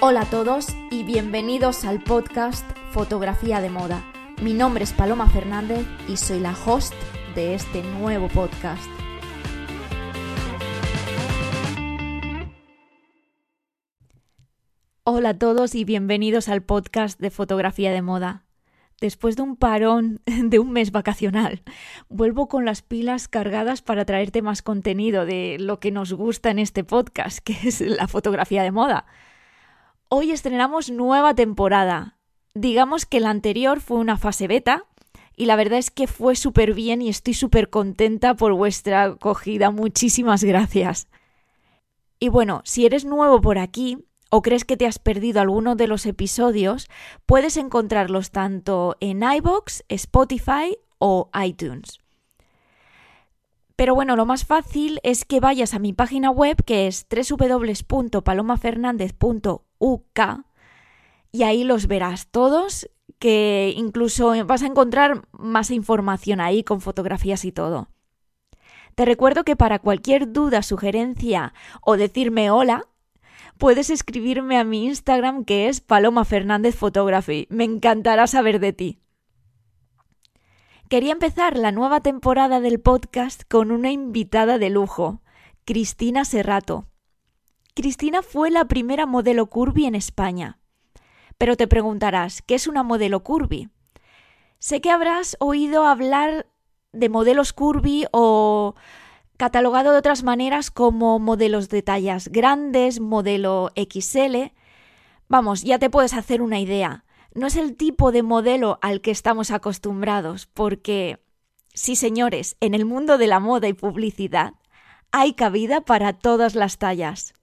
Hola a todos y bienvenidos al podcast Fotografía de Moda. Mi nombre es Paloma Fernández y soy la host de este nuevo podcast. Hola a todos y bienvenidos al podcast de Fotografía de Moda. Después de un parón de un mes vacacional, vuelvo con las pilas cargadas para traerte más contenido de lo que nos gusta en este podcast, que es la fotografía de moda. Hoy estrenamos nueva temporada. Digamos que la anterior fue una fase beta y la verdad es que fue súper bien y estoy súper contenta por vuestra acogida. Muchísimas gracias. Y bueno, si eres nuevo por aquí o crees que te has perdido alguno de los episodios, puedes encontrarlos tanto en iBox, Spotify o iTunes. Pero bueno, lo más fácil es que vayas a mi página web que es www.palomafernandez.com UK y ahí los verás todos, que incluso vas a encontrar más información ahí con fotografías y todo. Te recuerdo que para cualquier duda, sugerencia o decirme hola, puedes escribirme a mi Instagram que es Paloma Fernández Photography. Me encantará saber de ti. Quería empezar la nueva temporada del podcast con una invitada de lujo, Cristina Serrato. Cristina fue la primera modelo curvy en España. Pero te preguntarás, ¿qué es una modelo curvy? Sé que habrás oído hablar de modelos curvy o catalogado de otras maneras como modelos de tallas grandes, modelo XL. Vamos, ya te puedes hacer una idea. No es el tipo de modelo al que estamos acostumbrados, porque, sí señores, en el mundo de la moda y publicidad hay cabida para todas las tallas.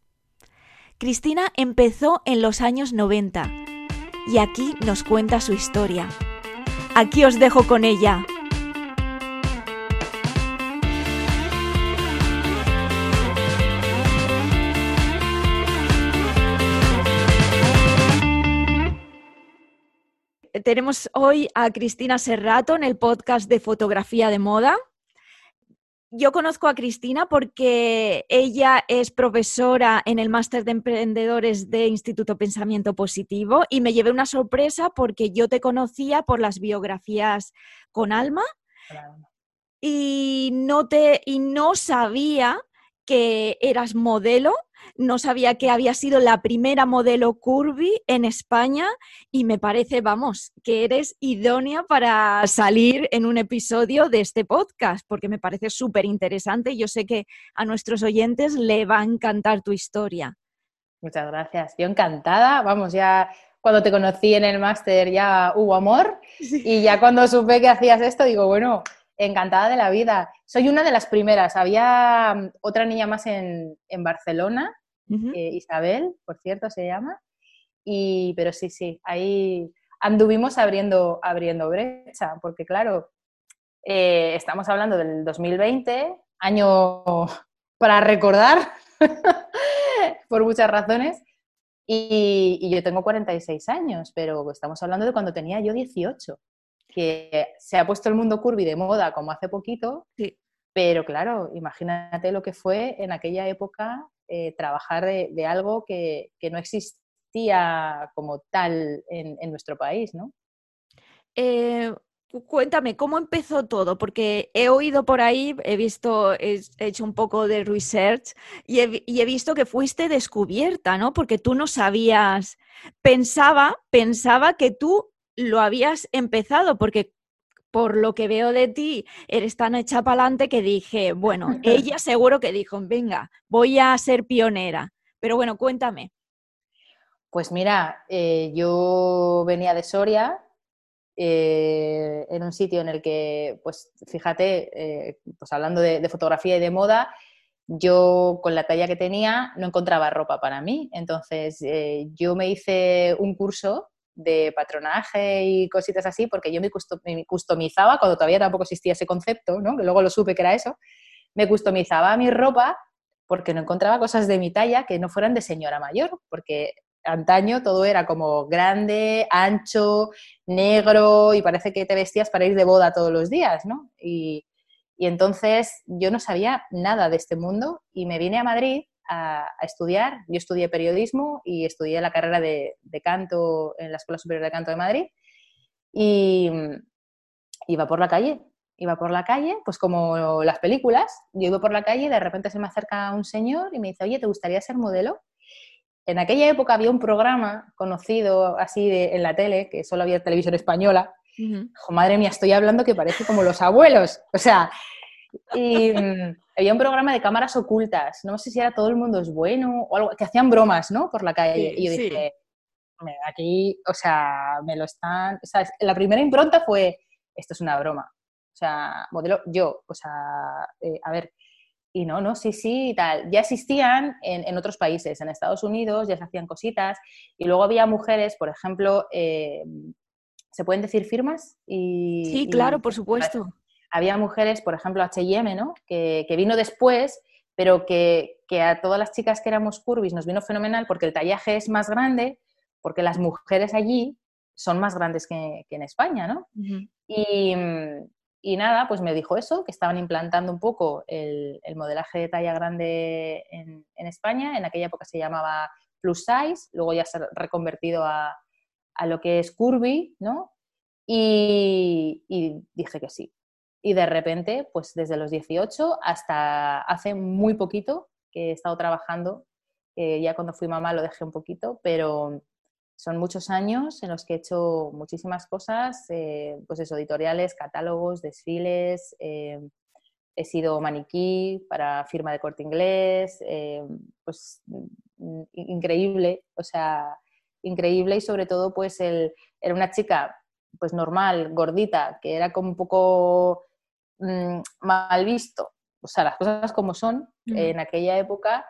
Cristina empezó en los años 90 y aquí nos cuenta su historia. Aquí os dejo con ella. Tenemos hoy a Cristina Serrato en el podcast de fotografía de moda yo conozco a Cristina porque ella es profesora en el máster de emprendedores de Instituto Pensamiento Positivo y me llevé una sorpresa porque yo te conocía por las biografías con alma y no te y no sabía que eras modelo no sabía que había sido la primera modelo curvy en España y me parece, vamos, que eres idónea para salir en un episodio de este podcast, porque me parece súper interesante. Yo sé que a nuestros oyentes le va a encantar tu historia. Muchas gracias. Yo encantada. Vamos, ya cuando te conocí en el máster ya hubo amor y ya cuando supe que hacías esto digo, bueno, encantada de la vida. Soy una de las primeras. Había mm, otra niña más en, Barcelona, eh, Isabel, por cierto, se llama. Y, pero sí, sí, ahí anduvimos abriendo, abriendo brecha, porque claro, eh, estamos hablando del 2020, año para recordar, por muchas razones, y, y, yo tengo 46 años, pero estamos hablando de cuando tenía yo 18 que se ha puesto el mundo curvy de moda como hace poquito, pero claro, imagínate lo que fue en aquella época eh, trabajar de, algo que, no existía como tal en, nuestro país, ¿no? Eh, cuéntame, ¿cómo empezó todo? Porque he oído por ahí, he visto, he hecho un poco de research y he, y he, visto que fuiste descubierta, ¿no? Porque tú no sabías, pensaba, pensaba que tú lo habías empezado, porque por lo que veo de ti, eres tan hecha para adelante que dije, bueno, ella seguro que dijo, venga, voy a ser pionera. Pero bueno, cuéntame. Pues mira, eh, yo venía de Soria, eh, en un sitio en el que, pues fíjate, eh, pues hablando de, fotografía y de moda, yo con la talla que tenía no encontraba ropa para mí. Entonces yo me hice un curso de patronaje y cositas así porque yo me, customizaba, cuando todavía tampoco existía ese concepto, ¿no? que luego lo supe que era eso, me customizaba mi ropa porque no encontraba cosas de mi talla que no fueran de señora mayor, porque antaño todo era como grande, ancho, negro y parece que te vestías para ir de boda todos los días, ¿no? Y, y entonces yo no sabía nada de este mundo y me vine a Madrid a, estudiar. Yo estudié periodismo y estudié la carrera de, canto en la Escuela Superior de Canto de Madrid. Y iba por la calle, iba por la calle, pues como las películas, yo iba por la calle y de repente se me acerca un señor y me dice, oye, ¿te gustaría ser modelo? En aquella época había un programa conocido así en la tele, que solo había televisión española, madre mía, estoy hablando que parece como los abuelos. O sea, y mm, había un programa de cámaras ocultas. No sé si era todo el mundo es bueno o algo, que hacían bromas, ¿no? Por la calle. y yo dije, aquí, o sea, me lo están. O sea, la primera impronta fue, esto es una broma. O sea, modelo yo, o sea, eh, a ver. Y no, no, sí, sí, y tal. Ya existían en, en, otros países, en Estados Unidos ya se hacían cositas. Y luego había mujeres, por ejemplo, eh, ¿Se pueden decir firmas? Y, sí, claro, por supuesto. Había mujeres, por ejemplo, H&M, ¿no? Que, vino después, pero que, a todas las chicas que éramos curvis nos vino fenomenal porque el tallaje es más grande, porque las mujeres allí son más grandes que, en España, ¿no? y, nada, pues me dijo eso, que estaban implantando un poco el, modelaje de talla grande en, en, España. En aquella época se llamaba plus size, luego ya se ha reconvertido a, a lo que es curvy, ¿no? Y, dije que sí. Y de repente, pues desde los 18 hasta hace muy poquito que he estado trabajando, ya cuando fui mamá lo dejé un poquito, pero son muchos años en los que he hecho muchísimas cosas, eh, pues eso, editoriales, catálogos, desfiles, eh, he sido maniquí para firma de corte inglés, eh, pues mm, increíble, o sea, increíble y sobre todo pues el, era una chica pues normal, gordita, que era como un poco mm, mal visto, o sea, las cosas como son en aquella época,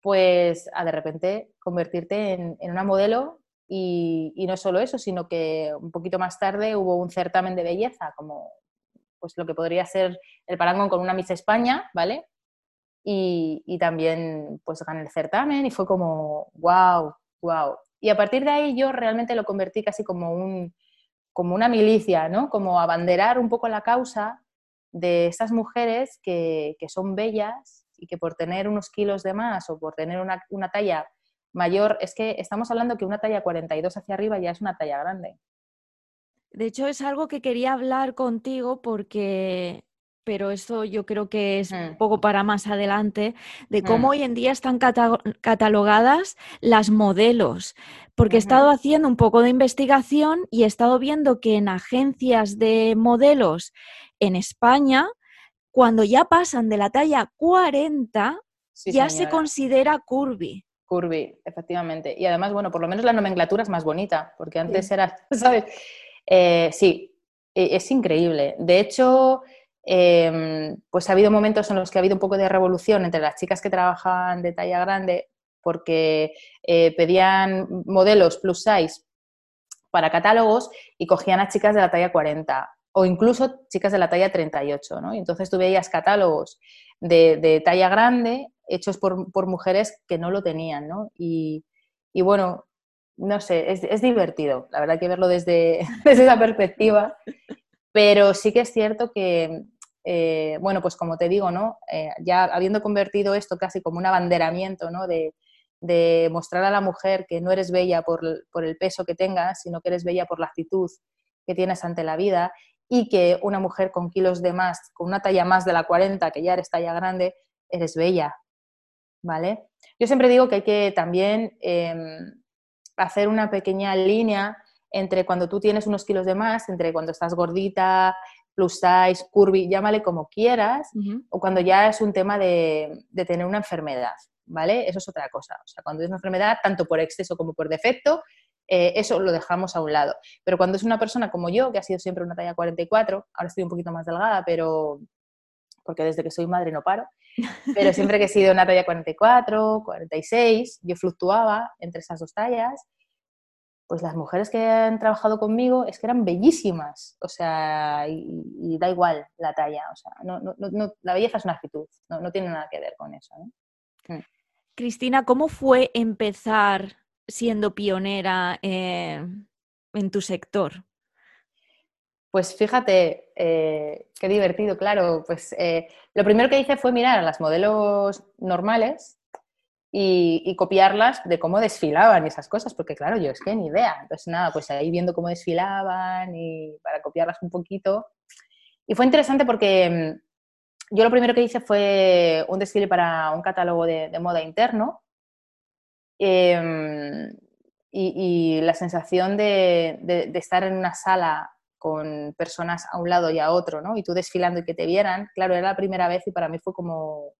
pues a de repente convertirte en, una modelo y, no solo eso, sino que un poquito más tarde hubo un certamen de belleza, como pues lo que podría ser el parangón con una Miss España, ¿vale? Y, y también pues gané el certamen y fue como, wow, wow. Y a partir de ahí yo realmente lo convertí casi como, un, como una milicia, ¿no? Como abanderar un poco la causa de estas mujeres que, son bellas y que por tener unos kilos de más o por tener una, una talla mayor, es que estamos hablando que una talla 42 hacia arriba ya es una talla grande. De hecho, es algo que quería hablar contigo porque pero eso yo creo que es un mm. poco para más adelante, de cómo mm. hoy en día están catalogadas las modelos, porque he estado haciendo un poco de investigación y he estado viendo que en agencias de modelos en España, cuando ya pasan de la talla 40, ya se considera curvy. Curvy, efectivamente. Y además, bueno, por lo menos la nomenclatura es más bonita, porque antes era, ¿sabes? Eh, sí, e, es increíble. De hecho, Em, pues ha habido momentos en los que ha habido un poco de revolución entre las chicas que trabajaban de talla grande porque eh, pedían modelos plus size para catálogos y cogían a chicas de la talla 40 o incluso chicas de la talla 38, ¿no? Y entonces tú veías catálogos de, talla grande hechos por, mujeres que no lo tenían, ¿no? Y, bueno, no sé, es, divertido, la verdad que verlo desde, desde esa perspectiva, pero sí que es cierto que eh, bueno, pues como te digo, ¿no? Eh, ya habiendo convertido esto casi como un abanderamiento, ¿no? De, mostrar a la mujer que no eres bella por, el peso que tengas, sino que eres bella por la actitud que tienes ante la vida y que una mujer con kilos de más, con una talla más de la 40, que ya eres talla grande, eres bella, ¿vale? Yo siempre digo que hay que también em, hacer una pequeña línea entre cuando tú tienes unos kilos de más, entre cuando estás gordita, plus size, curvy, llámale como quieras, o cuando ya es un tema de, tener una enfermedad, ¿vale? Eso es otra cosa. O sea, cuando es una enfermedad, tanto por exceso como por defecto, eh, eso lo dejamos a un lado. Pero cuando es una persona como yo, que ha sido siempre una talla 44, ahora estoy un poquito más delgada, pero porque desde que soy madre no paro, pero siempre que he sido una talla 44, 46, yo fluctuaba entre esas dos tallas, pues las mujeres que han trabajado conmigo es que eran bellísimas, o sea, y, da igual la talla, o sea, no, no, no, la belleza es una actitud, no, tiene nada que ver con eso. Mm. Cristina, ¿cómo fue empezar siendo pionera eh, en tu sector? Pues fíjate, eh, qué divertido, claro. Pues eh, lo primero que hice fue mirar a las modelos normales y, copiarlas de cómo desfilaban y esas cosas, porque claro, yo es que ni idea. Entonces nada, pues ahí viendo cómo desfilaban y para copiarlas un poquito. Y fue interesante porque mm, yo lo primero que hice fue un desfile para un catálogo de, moda interno. Em, y, la sensación de estar en una sala con personas a un lado y a otro, ¿no? Y tú desfilando y que te vieran, claro, era la primera vez y para mí fue como,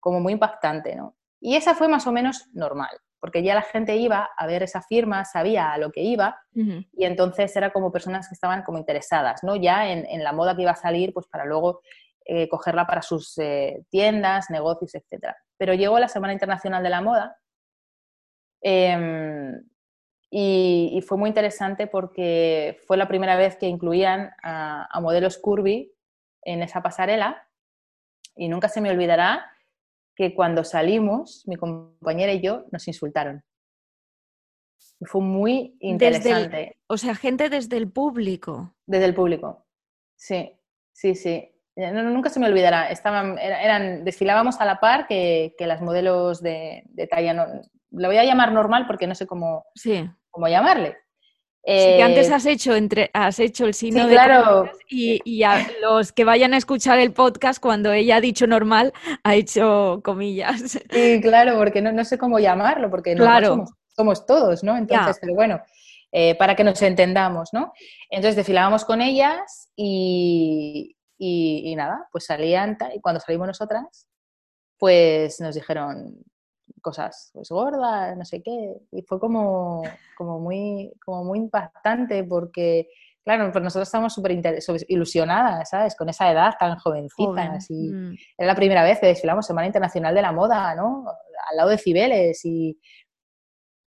como muy impactante, ¿no? Y esa fue más o menos normal, porque ya la gente iba a ver esa firma, sabía a lo que iba, y entonces era como personas que estaban como interesadas, ¿no? Ya en, la moda que iba a salir, pues para luego eh, cogerla para sus eh, tiendas, negocios, etc. Pero llegó la Semana Internacional de la Moda, em, y, fue muy interesante porque fue la primera vez que incluían a, modelos curvy en esa pasarela y nunca se me olvidará que cuando salimos, mi compañera y yo nos insultaron. fue muy interesante. o sea, gente desde el público. Desde el público, sí, sí, sí. nunca se me olvidará. Estaban, eran, desfilábamos a la par que, las modelos de, de talla, no, lo voy a llamar normal porque no sé cómo, sí cómo llamarle. Sí, antes eh, has hecho, entre, has hecho el signo de claro. y, a los que vayan a escuchar el podcast, cuando ella ha dicho normal, ha hecho comillas. Sí, claro, porque no, no sé cómo llamarlo, porque claro. somos, todos, ¿no? Entonces, pero bueno, eh, para que nos entendamos, ¿no? Entonces desfilábamos con ellas y, y nada, pues salían, y cuando salimos nosotras, pues nos dijeron, cosas pues gordas, no sé qué. Y fue como, como, muy, como muy impactante porque, claro, pues nosotros estábamos súper ilusionadas, ¿sabes? Con esa edad tan jovencita. Así. Mm. Era la primera vez que desfilamos Semana Internacional de la Moda, ¿no? Al lado de Cibeles y...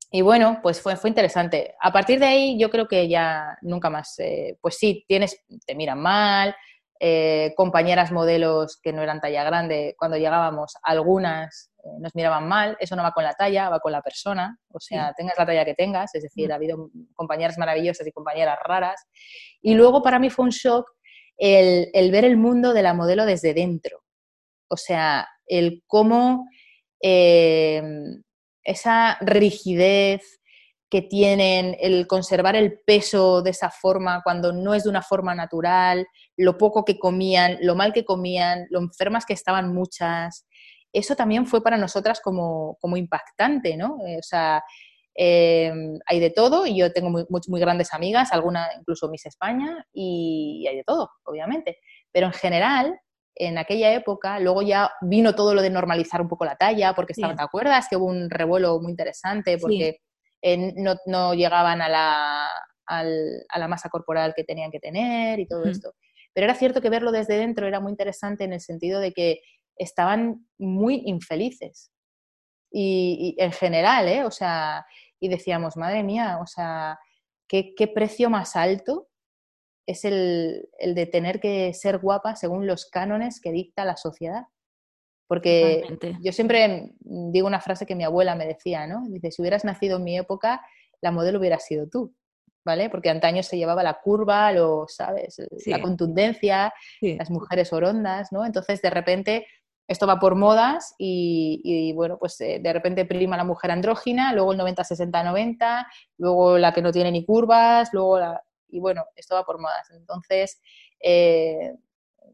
Y bueno, pues fue, fue interesante. A partir de ahí yo creo que ya nunca más, eh, pues sí, tienes, te miran mal, eh, compañeras modelos que no eran talla grande, cuando llegábamos, algunas nos miraban mal, eso no va con la talla, va con la persona, o sea, tengas la talla que tengas, es decir, mm. ha habido compañeras maravillosas y compañeras raras. Y luego para mí fue un shock el, ver el mundo de la modelo desde dentro, o sea, el cómo eh, esa rigidez que tienen, el conservar el peso de esa forma cuando no es de una forma natural, lo poco que comían, lo mal que comían, lo enfermas que estaban muchas, eso también fue para nosotras como, impactante, ¿no? Eh, o sea, eh, hay de todo y yo tengo muy, muy, grandes amigas, alguna incluso Miss España, y, hay de todo, obviamente. Pero en general, en aquella época, luego ya vino todo lo de normalizar un poco la talla, porque ¿te acuerdas que hubo un revuelo muy interesante? Porque eh, no, llegaban a la, a la masa corporal que tenían que tener y todo esto. Pero era cierto que verlo desde dentro era muy interesante en el sentido de que estaban muy infelices. Y, en general, ¿eh? O sea, y decíamos, madre mía, o sea, ¿qué, precio más alto es el, de tener que ser guapa según los cánones que dicta la sociedad? Porque yo siempre digo una frase que mi abuela me decía, ¿no? Dice, si hubieras nacido en mi época, la modelo hubiera sido tú, ¿vale? Porque antaño se llevaba la curva, lo, ¿sabes? La contundencia, las mujeres orondas, ¿no? Entonces, de repente, esto va por modas y, bueno, pues eh, de repente prima la mujer andrógina, luego el 90-60-90, luego la que no tiene ni curvas, luego la... Y bueno, esto va por modas. Entonces, eh,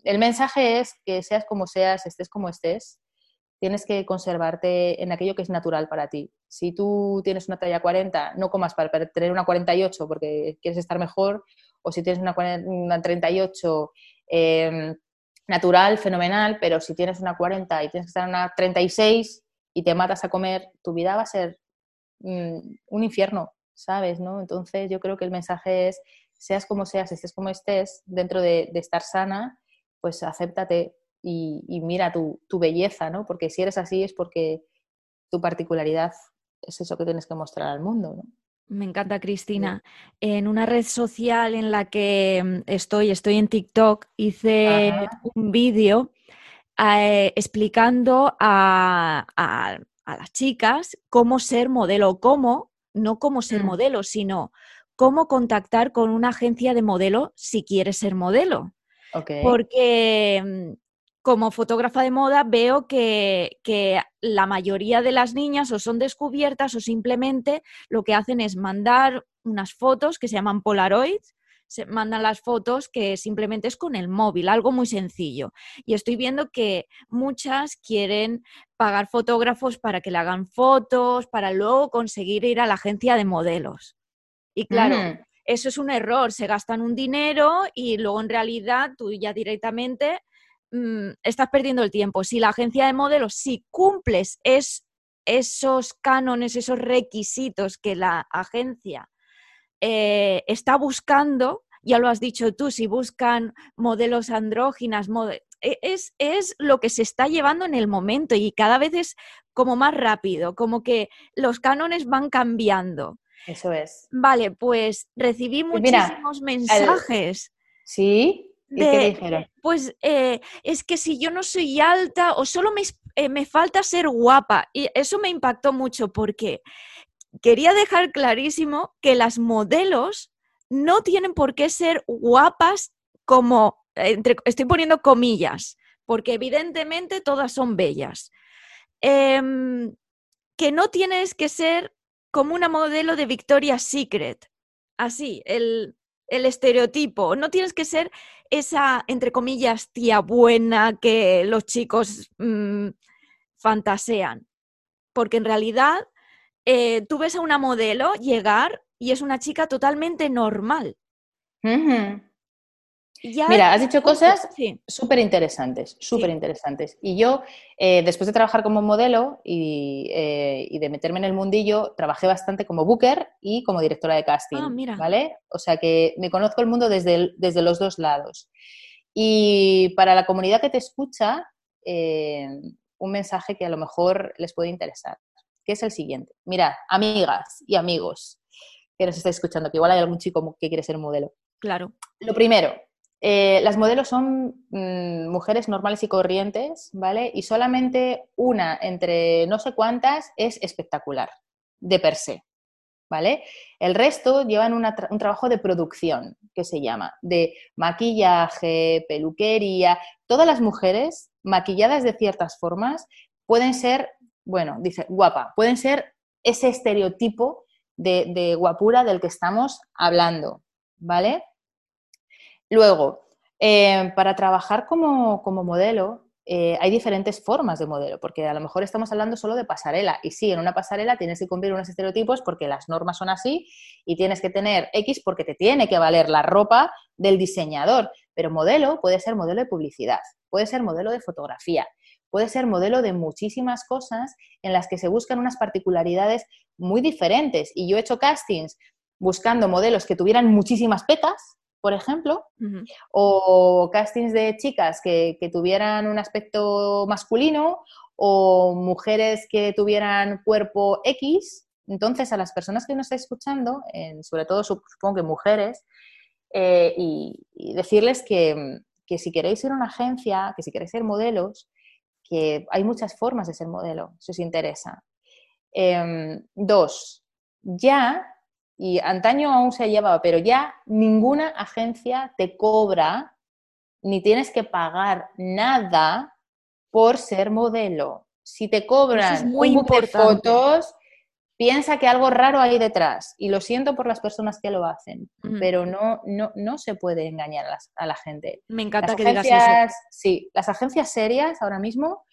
el mensaje es que seas como seas, estés como estés, tienes que conservarte en aquello que es natural para ti. Si tú tienes una talla 40, no comas para tener una 48 porque quieres estar mejor, o si tienes una, una 38, eh, natural, fenomenal, pero si tienes una 40 y tienes que estar en una 36 y te matas a comer, tu vida va a ser mm, un infierno, ¿sabes? ¿no? Entonces yo creo que el mensaje es, seas como seas, estés como estés, dentro de, estar sana, pues acéptate y, mira tu, tu, belleza, ¿no? Porque si eres así es porque tu particularidad es eso que tienes que mostrar al mundo, ¿no? Me encanta, Cristina. En una red social en la que mm, estoy, estoy en TikTok, hice un vídeo eh, explicando a, las chicas cómo ser modelo, cómo, no cómo ser mm. modelo, sino cómo contactar con una agencia de modelo si quieres ser modelo. Porque mm, como fotógrafa de moda veo que, la mayoría de las niñas o son descubiertas o simplemente lo que hacen es mandar unas fotos que se llaman Polaroids, se mandan las fotos que simplemente es con el móvil, algo muy sencillo. Y estoy viendo que muchas quieren pagar fotógrafos para que le hagan fotos, para luego conseguir ir a la agencia de modelos. Y claro, mm. eso es un error, se gastan un dinero y luego en realidad tú ya directamente Mm, estás perdiendo el tiempo. Si la agencia de modelos, si cumples es, esos cánones, esos requisitos que la agencia eh, está buscando, ya lo has dicho tú, si buscan modelos andróginas, e, es, es, lo que se está llevando en el momento y cada vez es como más rápido, como que los cánones van cambiando. Eso es. Vale, pues recibí muchísimos mensajes. Sí qué dijeron? Pues eh, es que si yo no soy alta o solo me, eh, me falta ser guapa. Y eso me impactó mucho porque quería dejar clarísimo que las modelos no tienen por qué ser guapas como, entre, estoy poniendo comillas, porque evidentemente todas son bellas. Em, que no tienes que ser como una modelo de Victoria's Secret. Así, el, el estereotipo. No tienes que ser esa, entre comillas, tía buena que los chicos mm, fantasean. Porque en realidad eh, tú ves a una modelo llegar y es una chica totalmente normal. Mira, has dicho cosas súper interesantes, súper interesantes. Y yo, eh, después de trabajar como modelo eh, y, de meterme en el mundillo, trabajé bastante como booker y como directora de casting, ah, ¿vale? O sea que me conozco el mundo desde, desde los dos lados. Y para la comunidad que te escucha, eh, un mensaje que a lo mejor les puede interesar, que es el siguiente. Mira, amigas y amigos que nos estáis escuchando, que igual hay algún chico que quiere ser modelo. Claro. Lo primero, eh, las modelos son mm, mujeres normales y corrientes, ¿vale? Y solamente una entre no sé cuántas es espectacular, de per se, ¿vale? El resto llevan un trabajo de producción, que se llama, de maquillaje, peluquería. Todas las mujeres maquilladas de ciertas formas pueden ser, bueno, dice, guapa, pueden ser ese estereotipo de, de guapura del que estamos hablando, ¿vale? Luego, eh, para trabajar como, modelo, eh, hay diferentes formas de modelo, porque a lo mejor estamos hablando solo de pasarela. Y sí, en una pasarela tienes que cumplir unos estereotipos porque las normas son así y tienes que tener X porque te tiene que valer la ropa del diseñador. Pero modelo puede ser modelo de publicidad, puede ser modelo de fotografía, puede ser modelo de muchísimas cosas en las que se buscan unas particularidades muy diferentes. Y yo he hecho castings buscando modelos que tuvieran muchísimas pecas, por ejemplo, o castings de chicas que, tuvieran un aspecto masculino o mujeres que tuvieran cuerpo X. Entonces, a las personas que nos estáis escuchando, sobre todo supongo que mujeres, eh, y, decirles que, si queréis ir a una agencia, que si queréis ser modelos, que hay muchas formas de ser modelo, si os interesa. Em, dos, ya y antaño aún se llevaba, pero ya ninguna agencia te cobra ni tienes que pagar nada por ser modelo. Si te cobran muy un fotos, piensa que algo raro hay detrás. Y lo siento por las personas que lo hacen, pero no, no, no se puede engañar a la, gente. Me encanta que digas eso. Sí, las agencias serias ahora mismo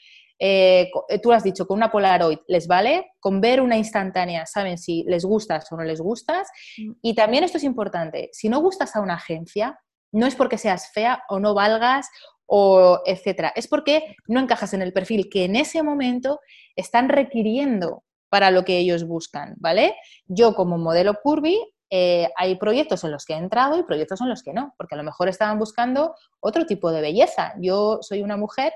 eh, eh, tú has dicho, con una Polaroid les vale, con ver una instantánea saben si les gustas o no les gustas. Mm. Y también esto es importante, si no gustas a una agencia, no es porque seas fea o no valgas o etcétera, es porque no encajas en el perfil que en ese momento están requiriendo para lo que ellos buscan, ¿vale? Yo como modelo curvy eh, hay proyectos en los que he entrado y proyectos en los que no, porque a lo mejor estaban buscando otro tipo de belleza. Yo soy una mujer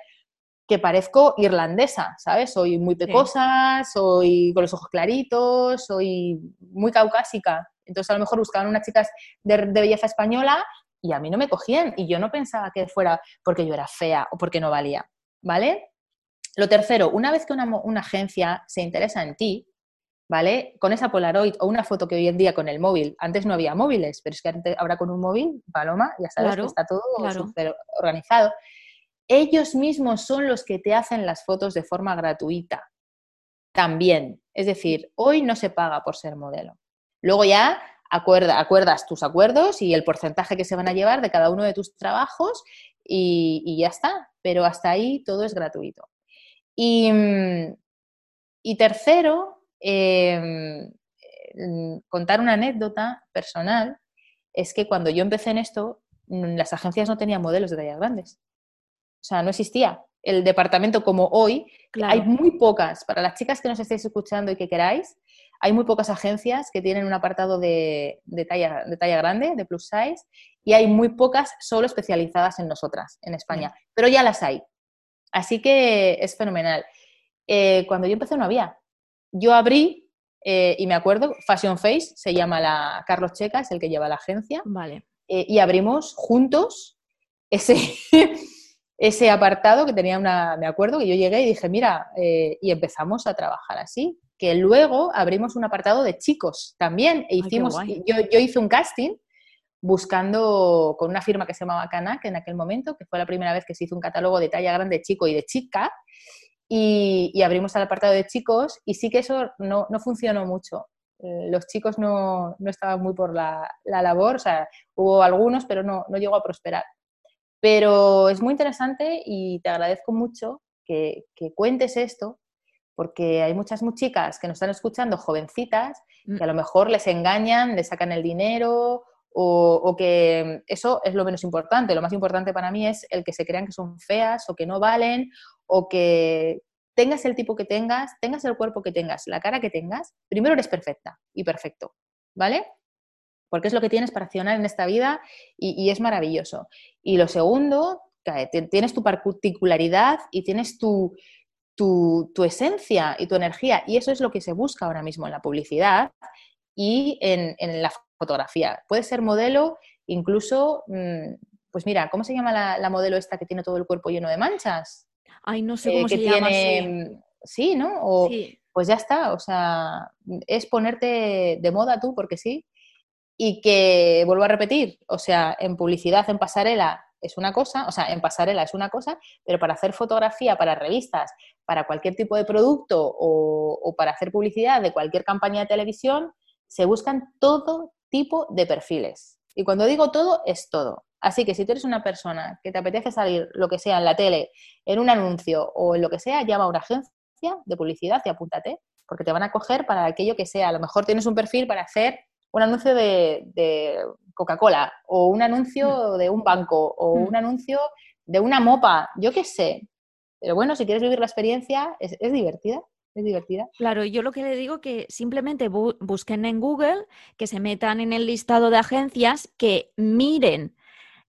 que parezco irlandesa, ¿sabes? Soy muy pecosa, soy con los ojos claritos, soy muy caucásica. Entonces a lo mejor buscaban unas chicas de, belleza española y a mí no me cogían y yo no pensaba que fuera porque yo era fea o porque no valía, ¿vale? Lo tercero, una vez que una, una agencia se interesa en ti, ¿vale? Con esa Polaroid o una foto que hoy en día con el móvil, antes no había móviles, pero es que antes, ahora con un móvil, Paloma, ya sabes que está todo organizado ellos mismos son los que te hacen las fotos de forma gratuita. También. Es decir, hoy no se paga por ser modelo. Luego ya acuerdas tus acuerdos y el porcentaje que se van a llevar de cada uno de tus trabajos y, ya está. Pero hasta ahí todo es gratuito. Y, tercero, em, contar una anécdota personal es que cuando yo empecé en esto, las agencias no tenían modelos de tallas grandes. O sea, no existía el departamento como hoy. Hay muy pocas, para las chicas que nos estéis escuchando y que queráis, hay muy pocas agencias que tienen un apartado de, talla, de talla grande, de plus size, y hay muy pocas solo especializadas en nosotras, en España. Pero ya las hay. Así que es fenomenal. Eh, cuando yo empecé no había. Yo abrí, eh, y me acuerdo, Fashion Face, se llama la Carlos Checa, es el que lleva la agencia. Vale. Eh, y abrimos juntos ese, ese apartado que tenía una, me acuerdo que yo llegué y dije, mira, eh, y empezamos a trabajar así, que luego abrimos un apartado de chicos también, e hicimos, yo, yo, hice un casting buscando con una firma que se llamaba Canac en aquel momento, que fue la primera vez que se hizo un catálogo de talla grande chico y de chica, y, abrimos el apartado de chicos, y sí que eso no, no funcionó mucho. Eh, los chicos no, no, estaban muy por la, la, labor, o sea, hubo algunos, pero no, no llegó a prosperar. Pero es muy interesante y te agradezco mucho que, cuentes esto, porque hay muchas chicas que nos están escuchando, jovencitas, mm. que a lo mejor les engañan, les sacan el dinero o, que eso es lo menos importante. Lo más importante para mí es el que se crean que son feas o que no valen o que tengas el tipo que tengas, tengas el cuerpo que tengas, la cara que tengas, primero eres perfecta y perfecto, ¿vale? Porque es lo que tienes para accionar en esta vida y, es maravilloso. Y lo segundo, tienes tu particularidad y tienes tu, tu, esencia y tu energía. Y eso es lo que se busca ahora mismo en la publicidad y en, la fotografía. Puedes ser modelo, incluso, mm, pues mira, ¿cómo se llama la, modelo esta que tiene todo el cuerpo lleno de manchas? Ay, no sé eh, cómo se llama. Sí, ¿no? Pues ya está, o sea, es ponerte de moda tú, porque sí, y que, vuelvo a repetir, o sea, en publicidad, en pasarela es una cosa, o sea, en pasarela es una cosa, pero para hacer fotografía para revistas, para cualquier tipo de producto o, para hacer publicidad de cualquier campaña de televisión, se buscan todo tipo de perfiles. Y cuando digo todo, es todo. Así que si tú eres una persona que te apetece salir, lo que sea, en la tele, en un anuncio o en lo que sea, llama a una agencia de publicidad y apúntate, porque te van a coger para aquello que sea. A lo mejor tienes un perfil para hacer un anuncio de, Coca-Cola o un anuncio mm. de un banco o mm. un anuncio de una mopa, yo qué sé. Pero bueno, si quieres vivir la experiencia, es, divertida. Es divertida. Claro, yo lo que le digo que simplemente busquen en Google, que se metan en el listado de agencias, que miren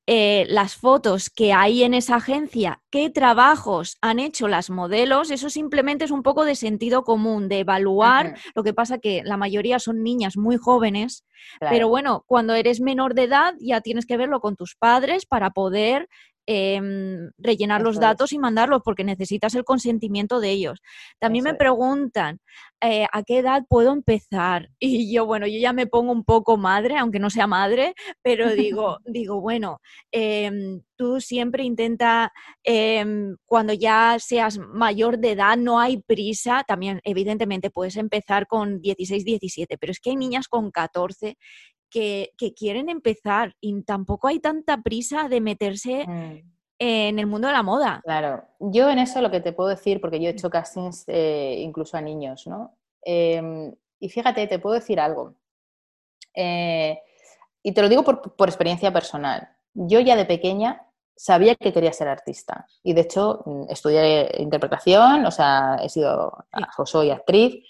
eh, las fotos que hay en esa agencia, qué trabajos han hecho las modelos, eso simplemente es un poco de sentido común, de evaluar. Lo que pasa que la mayoría son niñas muy jóvenes, pero bueno, cuando eres menor de edad ya tienes que verlo con tus padres para poder Em, rellenar los datos y mandarlos porque necesitas el consentimiento de ellos. También me preguntan, eh, ¿a qué edad puedo empezar? Y yo, bueno, yo ya me pongo un poco madre, aunque no sea madre, pero digo, digo bueno, em, tú siempre intenta, em, cuando ya seas mayor de edad, no hay prisa, también evidentemente puedes empezar con 16, 17, pero es que hay niñas con 14 que, quieren empezar y tampoco hay tanta prisa de meterse mm. en el mundo de la moda. Claro, yo en eso lo que te puedo decir, porque yo he hecho castings eh, incluso a niños, ¿no? Em, y fíjate, te puedo decir algo. Eh, y te lo digo por, experiencia personal. Yo ya de pequeña sabía que quería ser artista. Y de hecho, mm, estudié interpretación, o sea, he sido, soy actriz.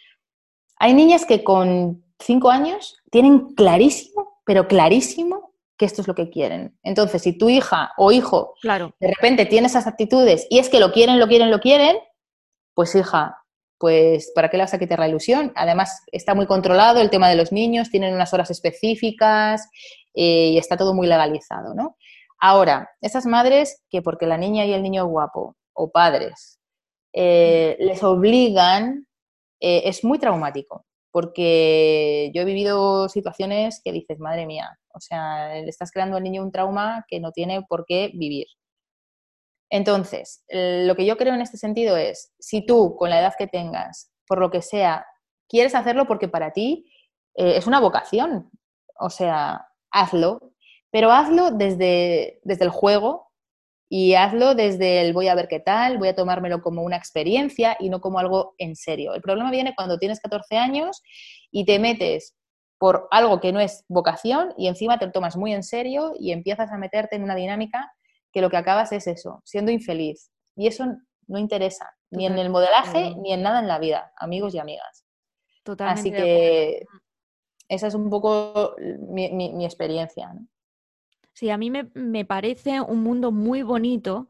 Hay niñas que con cinco años tienen clarísimo, pero clarísimo que esto es lo que quieren. Entonces, si tu hija o hijo claro. de repente tiene esas actitudes y es que lo quieren, lo quieren, lo quieren, pues hija, pues ¿para qué le vas a quitar la ilusión? Además, está muy controlado el tema de los niños, tienen unas horas específicas eh, y está todo muy legalizado, ¿no? Ahora, esas madres que porque la niña y el niño es guapo, o padres, eh, les obligan, eh, es muy traumático, porque yo he vivido situaciones que dices, madre mía, o sea, le estás creando al niño un trauma que no tiene por qué vivir. Entonces, lo que yo creo en este sentido es, si tú, con la edad que tengas, por lo que sea, quieres hacerlo porque para ti eh, es una vocación, o sea, hazlo, pero hazlo desde, desde el juego y hazlo desde el voy a ver qué tal, voy a tomármelo como una experiencia y no como algo en serio. El problema viene cuando tienes 14 años y te metes por algo que no es vocación y encima te lo tomas muy en serio y empiezas a meterte en una dinámica que lo que acabas es eso, siendo infeliz. Y eso no interesa, ni en el modelaje ni en nada en la vida, amigos y amigas. Totalmente. Así que esa es un poco mi, experiencia. Sí, a mí me, parece un mundo muy bonito.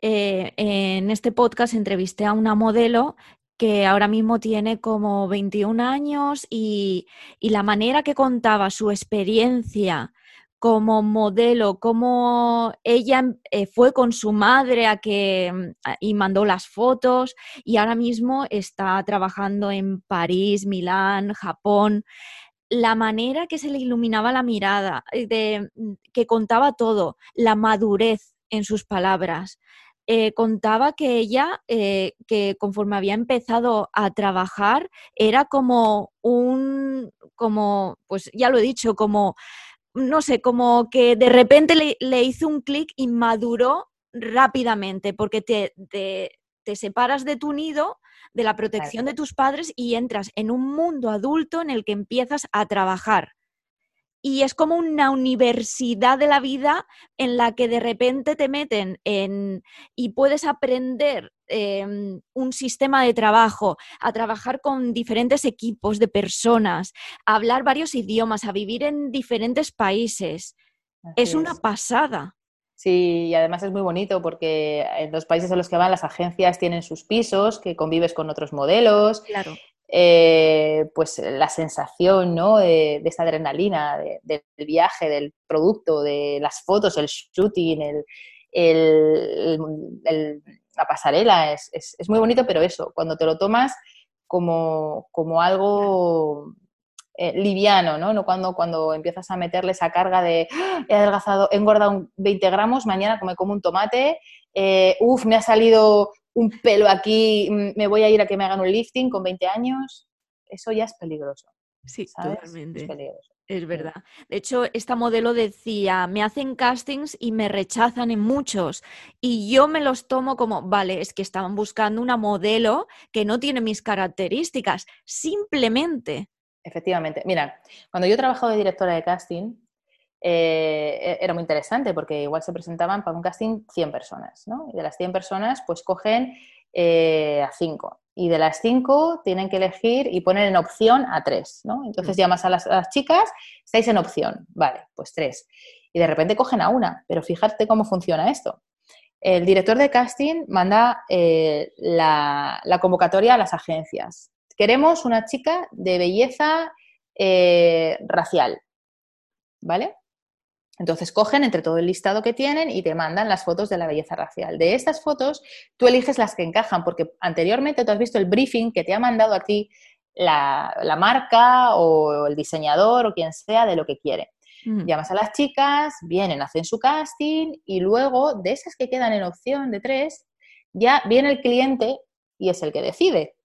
Eh, en este podcast entrevisté a una modelo que ahora mismo tiene como 21 años y, la manera que contaba su experiencia como modelo, cómo ella eh, fue con su madre a que, mm, y mandó las fotos y ahora mismo está trabajando en París, Milán, Japón la manera que se le iluminaba la mirada, eh, de, mm, que contaba todo, la madurez en sus palabras. Eh, contaba que ella, eh, que conforme había empezado a trabajar, era como un, como, pues ya lo he dicho, como, no sé, como que de repente le, hizo un clic y maduró rápidamente, porque te, te separas de tu nido de la protección de tus padres y entras en un mundo adulto en el que empiezas a trabajar. Y es como una universidad de la vida en la que de repente te meten en y puedes aprender em, un sistema de trabajo, a trabajar con diferentes equipos de personas, a hablar varios idiomas, a vivir en diferentes países. es una pasada. Sí, y además es muy bonito porque en los países en los que van las agencias tienen sus pisos, que convives con otros modelos. Claro. Eh, pues la sensación ¿no? de, esta adrenalina, del viaje, del producto, de las fotos, el shooting, la pasarela, es, es, muy bonito, pero eso, cuando te lo tomas como, como algo eh, liviano, ¿no? No cuando, cuando empiezas a meterle esa carga de ¡Ah! he adelgazado, he engordado 20 gramos, mañana come como un tomate, eh, uff, me ha salido un pelo aquí, mm, me voy a ir a que me hagan un lifting con 20 años. Eso ya es peligroso. Sí, totalmente. Es peligroso. Es verdad. De hecho, esta modelo decía, me hacen castings y me rechazan en muchos. Y yo me los tomo como, vale, es que estaban buscando una modelo que no tiene mis características. Simplemente Efectivamente. Mira, cuando yo trabajaba de directora de casting, eh, e-, era muy interesante porque igual se presentaban para un casting 100 personas, ¿no? Y de las 100 personas, pues cogen eh, a 5. Y de las 5 tienen que elegir y poner en opción a 3, ¿no? Entonces mm. llamas a las, chicas, estáis en opción, vale, pues 3. Y de repente cogen a una, pero fíjate cómo funciona esto. El director de casting manda eh, la convocatoria a las agencias queremos una chica de belleza eh, racial, ¿vale? Entonces cogen entre todo el listado que tienen y te mandan las fotos de la belleza racial. De estas fotos, tú eliges las que encajan, porque anteriormente tú has visto el briefing que te ha mandado a ti la, marca o el diseñador o quien sea de lo que quiere. Mm. Llamas a las chicas, vienen, hacen su casting y luego de esas que quedan en opción de tres, ya viene el cliente y es el que decide.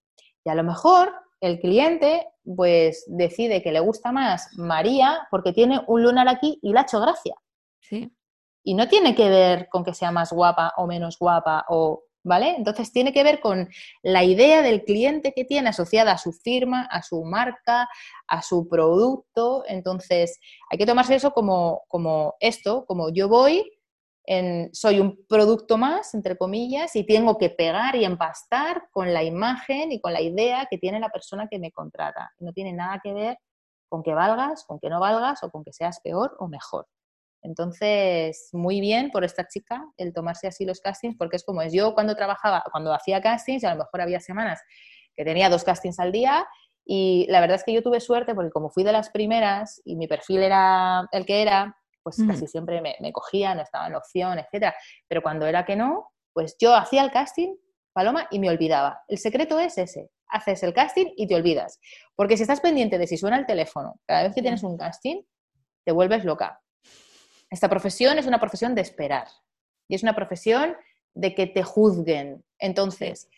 Y a lo mejor el cliente pues decide que le gusta más María porque tiene un lunar aquí y le ha hecho gracia. Sí. Y no tiene que ver con que sea más guapa o menos guapa o ¿vale? Entonces tiene que ver con la idea del cliente que tiene asociada a su firma, a su marca, a su producto. Entonces hay que tomarse eso como, como esto, como yo voy soy un producto más, entre comillas, y tengo que pegar y empastar con la imagen y con la idea que tiene la persona que me contrata. No tiene nada que ver con que valgas, con que no valgas o con que seas peor o mejor. Entonces, muy bien por esta chica el tomarse así los castings, porque es como es. Yo cuando trabajaba, cuando hacía castings, a lo mejor había semanas que tenía dos castings al día y la verdad es que yo tuve suerte porque como fui de las primeras y mi perfil era el que era, pues casi siempre me, me cogían, estaba en opción, etc. Pero cuando era que no, pues yo hacía el casting, Paloma, y me olvidaba. El secreto es ese, haces el casting y te olvidas. Porque si estás pendiente de si suena el teléfono cada vez que tienes un casting, te vuelves loca. Esta profesión es una profesión de esperar y es una profesión de que te juzguen. Entonces,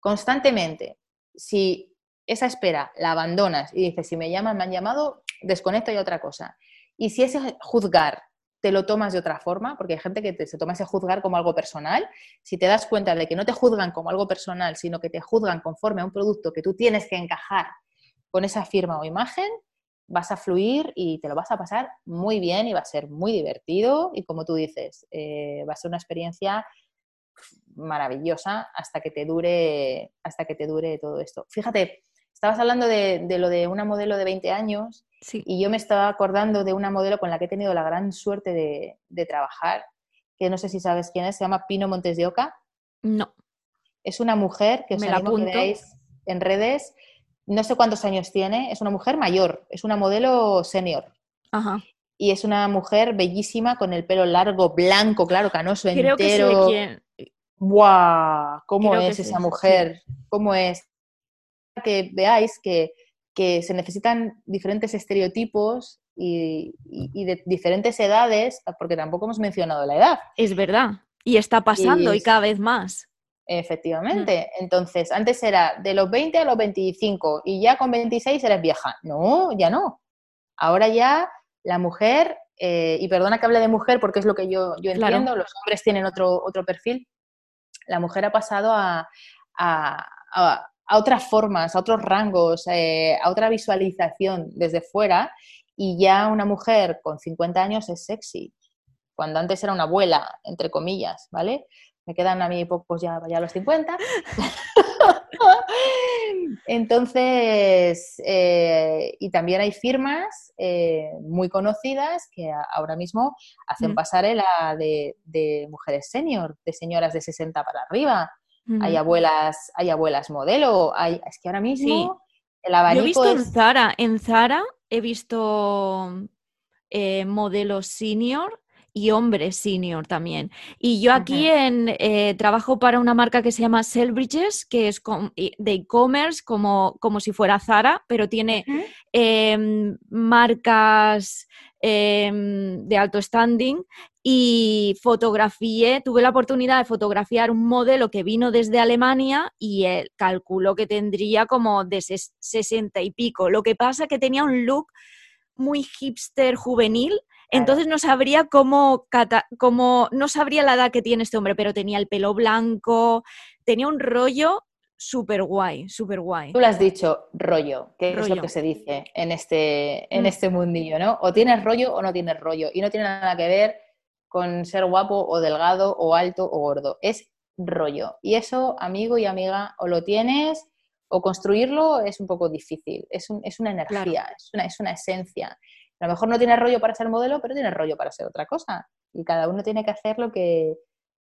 constantemente, si esa espera la abandonas y dices, si me llaman, me han llamado, desconecto y otra cosa. Y si ese juzgar te lo tomas de otra forma, porque hay gente que se toma ese juzgar como algo personal, si te das cuenta de que no te juzgan como algo personal, sino que te juzgan conforme a un producto que tú tienes que encajar con esa firma o imagen, vas a fluir y te lo vas a pasar muy bien y va a ser muy divertido y como tú dices, eh, va a ser una experiencia maravillosa hasta que te dure, hasta que te dure todo esto. Fíjate, estabas hablando de, lo de una modelo de 20 años y yo me estaba acordando de una modelo con la que he tenido la gran suerte de, trabajar, que no sé si sabes quién es, se llama Pino Montes de Oca. No. Es una mujer que os animo que veáis en redes no sé cuántos años tiene, es una mujer mayor, es una modelo senior. Ajá. Y es una mujer bellísima con el pelo largo, blanco, claro, canoso, Creo entero. Que quién. ¡Guau! ¿Cómo es esa mujer? ¿Cómo es? Que veáis que, se necesitan diferentes estereotipos y, de diferentes edades, porque tampoco hemos mencionado la edad. Es verdad. Y está pasando y cada vez más. Efectivamente. Entonces, antes era de los 20 a los 25 y ya con 26 eres vieja. No, ya no. Ahora ya la mujer, eh, y perdona que hable de mujer porque es lo que yo, yo entiendo, los hombres tienen otro, otro perfil, la mujer ha pasado a, a, otras formas, a otros rangos, eh, a otra visualización desde fuera y ya una mujer con 50 años es sexy, cuando antes era una abuela, entre comillas, ¿vale? me quedan a mí pocos ya, ya los 50. Entonces, eh, y también hay firmas eh, muy conocidas que ahora mismo hacen mm. pasarela de, de mujeres senior, de señoras de 60 para arriba. Hay abuelas, hay abuelas modelo, hay, es que ahora mismo el abanico he visto en Zara, en Zara he visto eh, modelos senior y hombre senior también. Y yo aquí en, eh, trabajo para una marca que se llama Selbridges, que es de e-commerce como, como si fuera Zara, pero tiene em, marcas em, de alto standing y fotografié, tuve la oportunidad de fotografiar un modelo que vino desde Alemania y él calculó que tendría como de 60 y pico. Lo que pasa que tenía un look muy hipster juvenil, entonces no sabría cómo, no sabría la edad que tiene este hombre, pero tenía el pelo blanco, tenía un rollo súper guay, súper guay. Tú lo has dicho, rollo, que es lo que se dice en este, en mm. este mundillo, ¿no? O tienes rollo o no tienes rollo. Y no tiene nada que ver con ser guapo o delgado o alto o gordo. Es rollo. Y eso, amigo y amiga, o lo tienes o construirlo es un poco difícil. Es, una energía, es, una, es una esencia. A lo mejor no tiene rollo para ser modelo, pero tiene rollo para ser otra cosa. Y cada uno tiene que hacer lo que,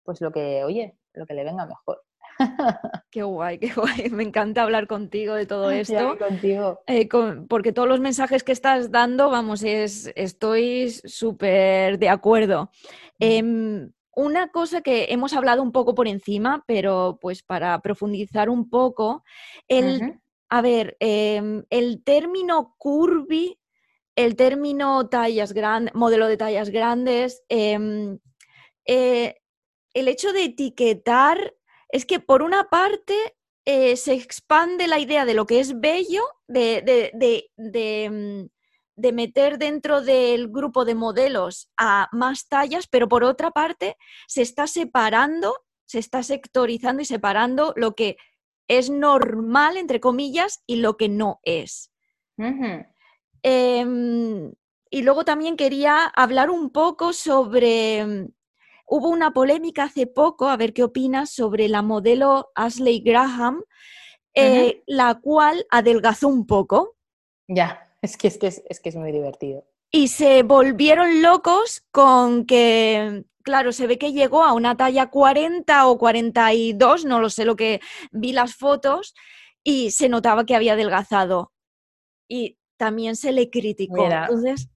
pues lo que, oye, lo que le venga mejor. Qué guay, qué guay. Me encanta hablar contigo de todo esto. contigo. Eh, porque todos los mensajes que estás dando, vamos, es, estoy súper de acuerdo. Em, una cosa que hemos hablado un poco por encima, pero pues para profundizar un poco, el, a ver, em, el término curvy el término tallas grandes, modelo de tallas grandes, em, eh, el hecho de etiquetar es que por una parte eh, se expande la idea de lo que es bello, de, mm, de, meter dentro del grupo de modelos a más tallas, pero por otra parte se está separando, se está sectorizando y separando lo que es normal, entre comillas, y lo que no es. Em, y luego también quería hablar un poco sobre, mm, hubo una polémica hace poco, a ver qué opinas, sobre la modelo Ashley Graham, eh, la cual adelgazó un poco. Ya. Es que es, que es, es que es muy divertido. Y se volvieron locos con que, claro, se ve que llegó a una talla 40 o 42, no lo sé lo que vi las fotos, y se notaba que había adelgazado. Y también se le criticó. Mira. Entonces,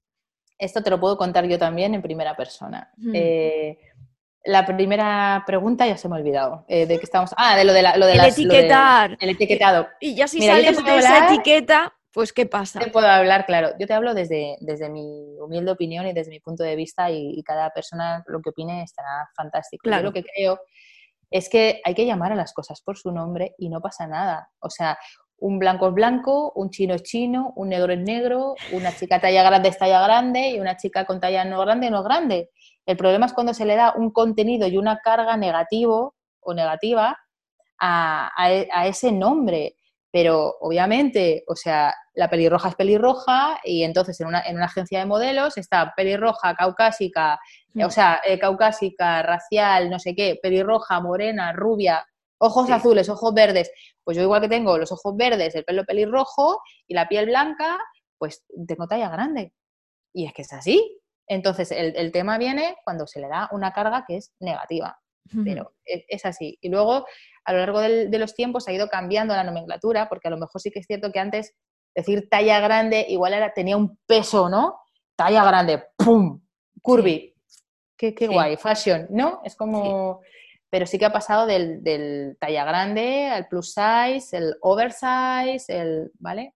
Esto te lo puedo contar yo también en primera persona. Eh, la primera pregunta ya se me ha olvidado. Eh, ¿De qué estamos? Ah, de lo de, la, lo de el las- lo de- etiquetar. el etiquetado. Y ya si Mira, sales de esa etiqueta, pues ¿qué pasa? Te puedo hablar, claro. Yo te hablo desde, desde mi humilde opinión y desde mi punto de vista y, y cada persona lo que opine estará fantástico. Claro. Yo lo que creo es que hay que llamar a las cosas por su nombre y no pasa nada. O sea, un blanco es blanco, un chino es chino, un negro es negro, una chica talla grande es talla grande y una chica con talla no grande no es grande. El problema es cuando se le da un contenido y una carga negativo o negativa a, a e- a ese nombre. Pero obviamente, o sea, la pelirroja es pelirroja y entonces en una, en una agencia de modelos está pelirroja, caucásica, Mm. o sea, eh, caucásica, racial, no sé qué, pelirroja, morena, rubia, ojos Sí. azules, ojos verdes. Pues yo igual que tengo los ojos verdes, el pelo pelirrojo y la piel blanca, pues tengo talla grande. Y es que es así. Entonces el, el tema viene cuando se le da una carga que es negativa pero e- es así. Y luego, a lo largo del- de los tiempos, ha ido cambiando la nomenclatura, porque a lo mejor sí que es cierto que antes decir talla grande igual era, tenía un peso, ¿no? Talla grande, ¡pum! Curvy. Qué, qué Sí. guay, fashion, ¿no? Es como... Pero sí que ha pasado del, del talla grande al plus size, el oversize, el... ¿Vale?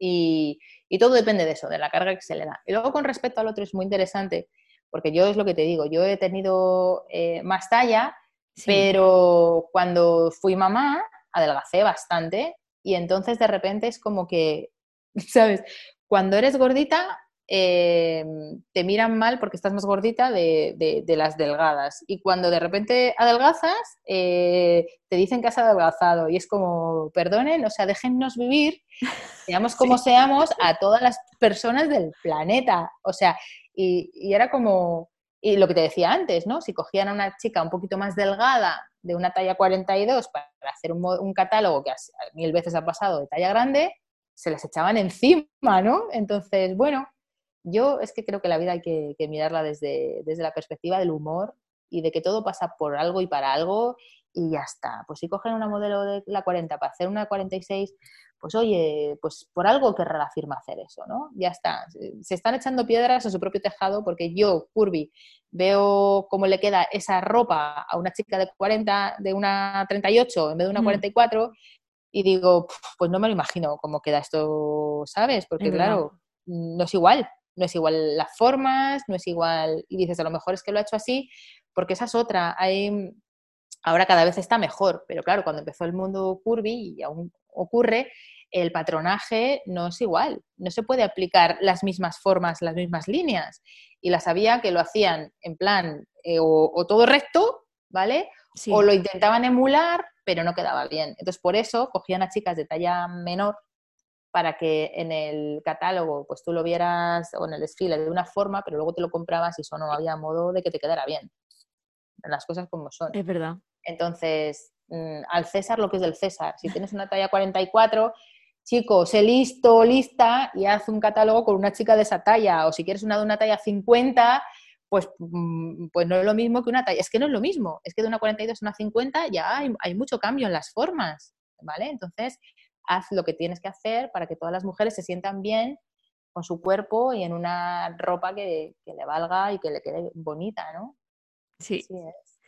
Y, y todo depende de eso, de la carga que se le da. Y luego con respecto al otro es muy interesante, porque yo es lo que te digo, yo he tenido eh, más talla, Sí. pero cuando fui mamá adelgacé bastante y entonces de repente es como que, ¿sabes? Cuando eres gordita eh, te miran mal porque estás más gordita de, de- de las delgadas y cuando de repente adelgazas eh, te dicen que has adelgazado y es como, perdonen, o sea, déjennos vivir, seamos como seamos, a todas las personas del planeta. O sea, y, y era como, y lo que te decía antes, ¿no? Si cogían a una chica un poquito más delgada, de una talla 42, para hacer un, un catálogo que mil veces ha pasado de talla grande, se les echaban encima, ¿no? Entonces, bueno, yo es que creo que la vida hay que, que mirarla desde, desde la perspectiva del humor y de que todo pasa por algo y para algo y ya está. Pues si cogen una modelo de la 40 para hacer una 46, pues oye, pues por algo querrá la firma hacer eso, ¿no? Ya está. Se- están echando piedras a su propio tejado porque yo, Curvy, veo cómo le queda esa ropa a una chica de 40, de una 38 en vez de una Mm. 44 y digo, "Puf, pues no me lo imagino cómo queda esto, ¿sabes? Porque claro, no es igual, no es igual las formas, no es igual, y dices, a lo mejor es que lo ha hecho así, porque esa es otra, hay, ahora cada vez está mejor, pero claro, cuando empezó el mundo curvy, y aún ocurre, el patronaje no es igual, no se puede aplicar las mismas formas, las mismas líneas, y las había que lo hacían en plan, eh, o, o todo recto, ¿vale? Sí. o lo intentaban emular, pero no quedaba bien. Entonces, por eso cogían a chicas de talla menor para que en el catálogo pues tú lo vieras o en el desfile de una forma, pero luego te lo comprabas y eso no había modo de que te quedara bien. Las cosas como son. Es verdad. Entonces, mm, al César lo que es del César. Si tienes una talla 44, chico, sé listo, lista y haz un catálogo con una chica de esa talla. O si quieres una de una talla 50, pues, mm, pues no es lo mismo que una talla. Es que no es lo mismo. Es que de una 42 a una 50 ya hay, hay mucho cambio en las formas, ¿vale? Entonces, haz lo que tienes que hacer para que todas las mujeres se sientan bien con su cuerpo y en una ropa que, que le valga y que le quede bonita, ¿no? Sí. Así es.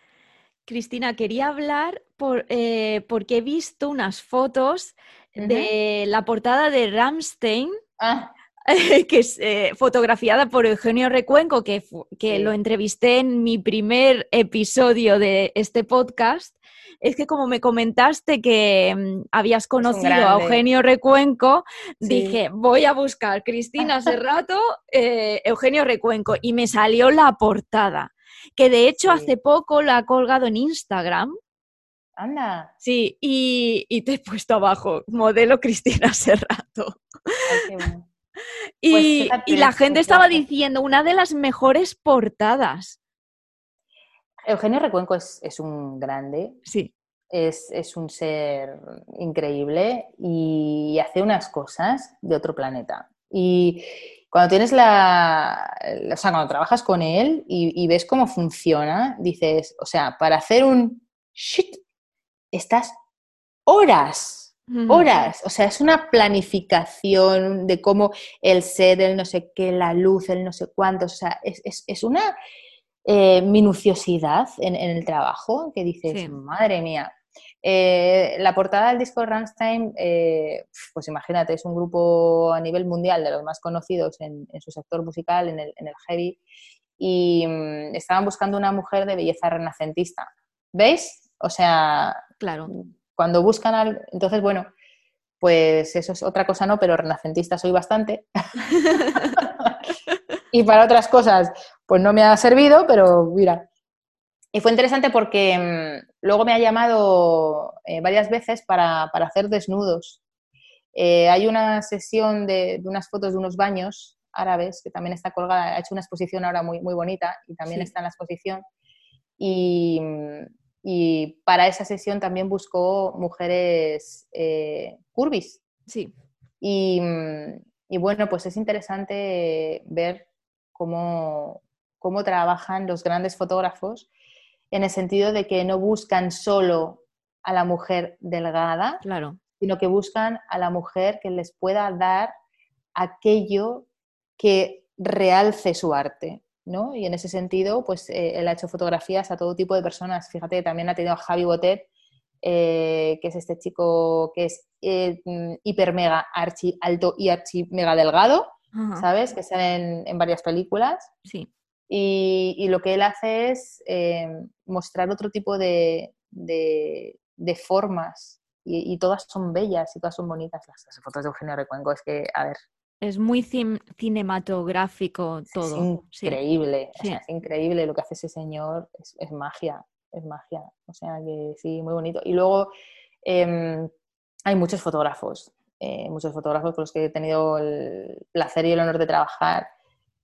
Cristina, quería hablar por, eh, porque he visto unas fotos de la portada de Ramstein, Ah, que es eh, fotografiada por Eugenio Recuenco, que, que Sí. lo entrevisté en mi primer episodio de este podcast. Es que como me comentaste que mm, habías conocido a. Eugenio Recuenco, Sí. dije, voy a buscar Cristina Serrato, eh, Eugenio Recuenco, y me salió la portada, que de hecho Sí. hace poco la ha colgado en Instagram. anda. Sí, y, y te he puesto abajo, modelo Cristina Serrato. Ay, qué bueno. Y, Pues y la gente estaba diciendo una de las mejores portadas. Eugenio Recuenco es, es un grande, Sí, es, es un ser increíble y hace unas cosas de otro planeta. Y cuando tienes la, o sea, cuando trabajas con él y, ves cómo funciona, dices, o sea, para hacer un shit, estás horas, horas. O sea, es una planificación de cómo el set, el no sé qué, la luz, el no sé cuántos. O sea, es, una eh, minuciosidad en, el trabajo que dices, madre mía. Eh, la portada del disco Rammstein, eh, pues imagínate, es un grupo a nivel mundial de los más conocidos en, su sector musical, en el, heavy, y mm, estaban buscando una mujer de belleza renacentista. ¿Veis? O sea, claro. cuando buscan al... Entonces, bueno, pues eso es otra cosa no, pero renacentista soy bastante. y para otras cosas, pues no me ha servido, pero mira, y fue interesante porque mm, luego me ha llamado eh, varias veces para, hacer desnudos. Eh, hay una sesión de, unas fotos de unos baños árabes que también está colgada, ha hecho una exposición ahora muy, muy bonita y también está en la exposición. Y, para esa sesión también buscó mujeres eh, curvis. Sí. Y, y, bueno, pues es interesante ver cómo, cómo trabajan los grandes fotógrafos en el sentido de que no buscan solo a la mujer delgada, claro. sino que buscan a la mujer que les pueda dar aquello que realce su arte. ¿no? Y en ese sentido, pues eh, él ha hecho fotografías a todo tipo de personas. Fíjate que también ha tenido a Javi Botet, eh, que es este chico que es eh, mm, hiper mega archi alto y archi mega delgado, ¿sabes? Que sale en varias películas. Sí. Y, lo que él hace es eh, mostrar otro tipo de, formas y, todas son bellas y todas son bonitas. Las, fotos de Eugenio Recuenco es que, a ver. Es muy cinematográfico todo. Es increíble, es increíble lo que hace ese señor, es, magia, es magia. O sea que sí, muy bonito. Y luego em, hay muchos fotógrafos, eh, muchos fotógrafos con los que he tenido el placer y el honor de trabajar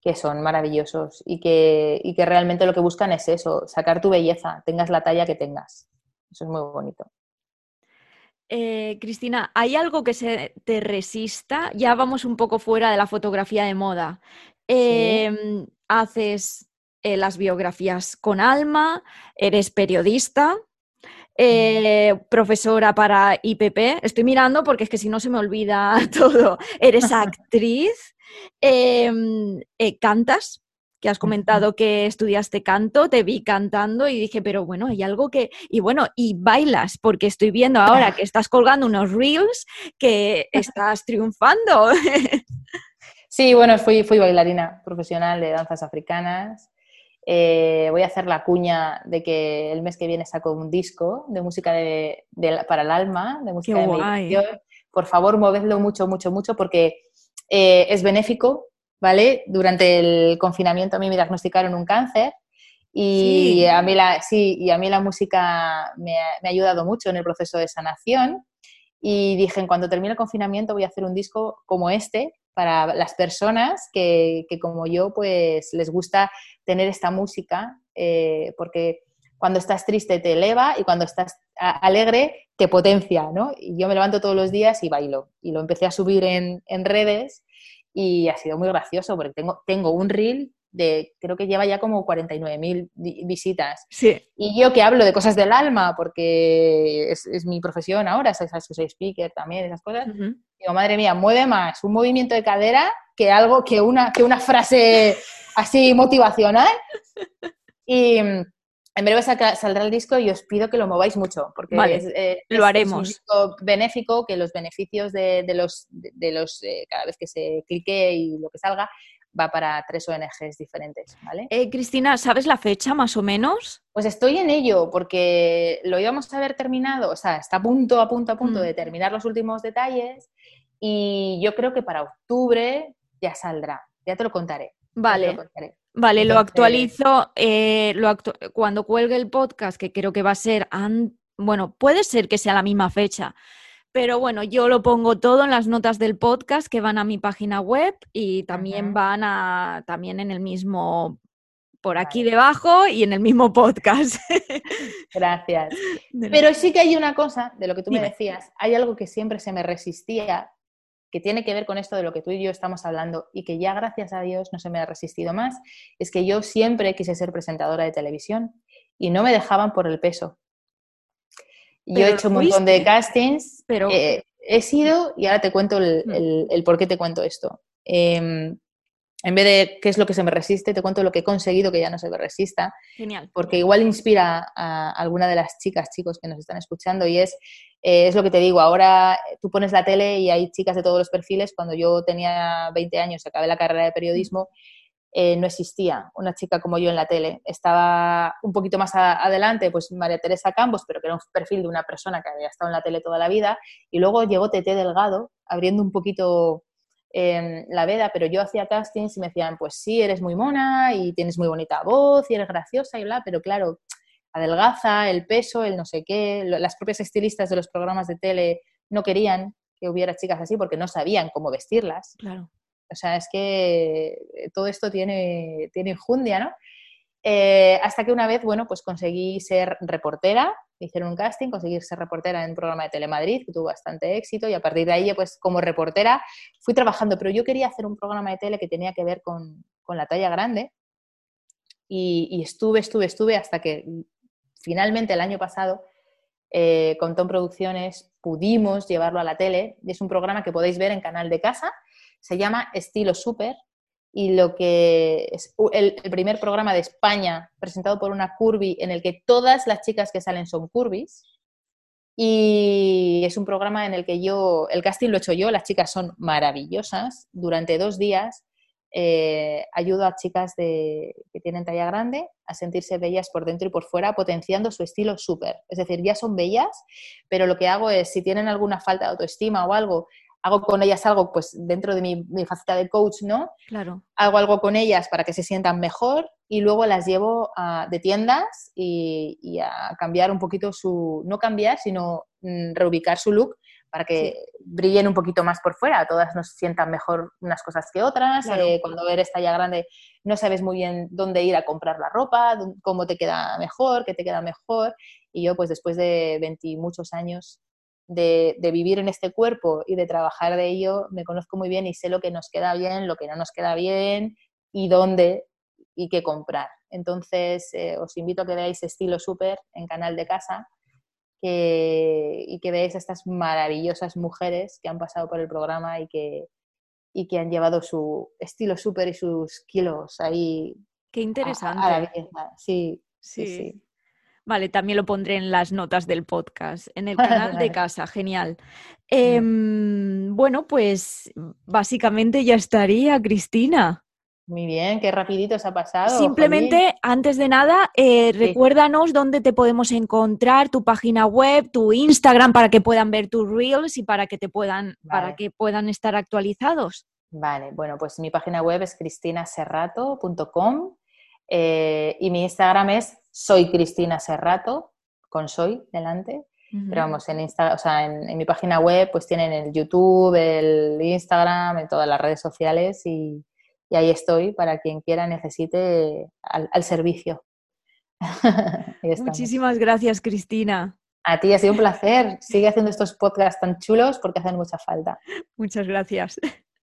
que son maravillosos y que, que realmente lo que buscan es eso, sacar tu belleza, tengas la talla que tengas. Eso es muy bonito. Eh, Cristina, ¿hay algo que se te resista? Ya vamos un poco fuera de la fotografía de moda. Em, haces eh, las biografías con alma, eres periodista, eh, profesora para IPP. Estoy mirando porque es que si no se me olvida todo. Eres actriz, em, eh, cantas, que has comentado que estudiaste canto, te vi cantando y dije, pero bueno, hay algo que... Y bueno, y bailas, porque estoy viendo ahora que estás colgando unos reels que estás triunfando. Sí, bueno, fui, fui bailarina profesional de danzas africanas eh, voy a hacer la cuña de que el mes que viene saco un disco de música de, para el alma, de música de meditación. Por favor, movedlo mucho, mucho, mucho, porque eh, es benéfico, ¿vale? Durante el confinamiento a mí me diagnosticaron un cáncer y, a, mí la, sí, y a mí la música me ha, ayudado mucho en el proceso de sanación. Y dije, en cuanto termine el confinamiento voy a hacer un disco como este, para las personas que, como yo pues les gusta tener esta música eh, porque cuando estás triste te eleva y cuando estás alegre te potencia, ¿no? Y yo me levanto todos los días y bailo. Y lo empecé a subir en, redes y ha sido muy gracioso porque tengo, tengo un reel de, creo que lleva ya como 49.000 visitas. Sí. Y yo que hablo de cosas del alma, porque es, mi profesión ahora, sabes soy speaker también, esas cosas, digo, madre mía, mueve más un movimiento de cadera que algo, que una, que una frase así motivacional. Y en breve saldrá el disco y os pido que lo mováis mucho, porque eh, lo haremos. un disco benéfico, que los beneficios de, los, de, los eh, cada vez que se clique y lo que salga, va para tres ONGs diferentes, ¿vale? Eh, Cristina, ¿sabes la fecha más o menos? Pues estoy en ello, porque lo íbamos a haber terminado, o sea, está a punto, a punto, a punto de mm. terminar los últimos detalles y yo creo que para octubre ya saldrá, ya te lo contaré. Vale. Vale, lo actualizo eh, cuando cuelgue el podcast, que creo que va a ser, bueno, puede ser que sea la misma fecha, pero bueno, yo lo pongo todo en las notas del podcast que van a mi página web y también van a también en el mismo por aquí debajo y en el mismo podcast. Gracias. Pero sí que hay una cosa de lo que tú me decías, hay algo que siempre se me resistía que tiene que ver con esto de lo que tú y yo estamos hablando y que ya gracias a Dios no se me ha resistido más, es que yo siempre quise ser presentadora de televisión y no me dejaban por el peso. yo he hecho un montón de castings, pero eh, he sido, y ahora te cuento el, el, por qué te cuento esto. Em, en vez de qué es lo que se me resiste, te cuento lo que he conseguido que ya no se me resista. Genial. Porque igual inspira a alguna de las chicas, chicos que nos están escuchando y es, eh, es lo que te digo, ahora tú pones la tele y hay chicas de todos los perfiles. Cuando yo tenía 20 años, y acabé la carrera de periodismo, eh, no existía una chica como yo en la tele. Estaba un poquito más adelante, pues María Teresa Campos, pero que era un perfil de una persona que había estado en la tele toda la vida. Y luego llegó Tete Delgado, abriendo un poquito la veda, pero yo hacía castings y me decían, pues sí, eres muy mona y tienes muy bonita voz y eres graciosa y bla, pero claro, adelgaza, el peso, el no sé qué, las propias estilistas de los programas de tele no querían que hubiera chicas así porque no sabían cómo vestirlas. Claro. O sea, es que todo esto tiene, tiene injundia, ¿no? Eh, hasta que una vez, bueno, pues conseguí ser reportera, hicieron un casting, conseguí ser reportera en un programa de Telemadrid que tuvo bastante éxito y a partir de ahí, pues como reportera fui trabajando, pero yo quería hacer un programa de tele que tenía que ver con, la talla grande y, estuve, estuve, estuve hasta que finalmente el año pasado eh, con Tom Producciones pudimos llevarlo a la tele. Es un programa que podéis ver en Canal de Casa, se llama Estilo Super y lo que es el, primer programa de España presentado por una curvy en el que todas las chicas que salen son curvis. Y es un programa en el que yo, el casting lo he hecho yo, las chicas son maravillosas. Durante dos días eh, ayudo a chicas de, que tienen talla grande a sentirse bellas por dentro y por fuera, potenciando su estilo súper. Es decir, ya son bellas, pero lo que hago es, si tienen alguna falta de autoestima o algo, hago con ellas algo, pues dentro de mi, faceta de coach, ¿no? Claro. Hago algo con ellas para que se sientan mejor y luego las llevo de tiendas y, a cambiar un poquito su, no cambiar, sino mm, reubicar su look para que brillen un poquito más por fuera, todas nos sientan mejor unas cosas que otras, eh, cuando eres talla grande no sabes muy bien dónde ir a comprar la ropa, cómo te queda mejor, qué te queda mejor, y yo pues después de 20 muchos años de, vivir en este cuerpo y de trabajar de ello, me conozco muy bien y sé lo que nos queda bien, lo que no nos queda bien y dónde y qué comprar. Entonces, eh, os invito a que veáis Estilo Super en Canal de Casa y que veáis a estas maravillosas mujeres que han pasado por el programa y que, y que han llevado su estilo súper y sus kilos ahí. Qué interesante. sí, sí. sí. Vale, también lo pondré en las notas del podcast, en el canal de casa, genial. Em, bueno, pues básicamente ya estaría, Cristina. Muy bien, qué rapidito se ha pasado. Simplemente, antes de nada, eh, recuérdanos dónde te podemos encontrar, tu página web, tu Instagram, para que puedan ver tus reels y para que te puedan, para que puedan estar actualizados. Vale, bueno, pues mi página web es cristinaserrato.com eh, y mi Instagram es soy Cristina Serrato, con soy delante. Pero vamos, en, Insta, o sea, en, mi página web pues tienen el YouTube, el Instagram, en todas las redes sociales y, ahí estoy para quien quiera, necesite al, servicio. Muchísimas gracias, Cristina. A ti ha sido un placer. Sigue haciendo estos podcasts tan chulos porque hacen mucha falta. Muchas gracias.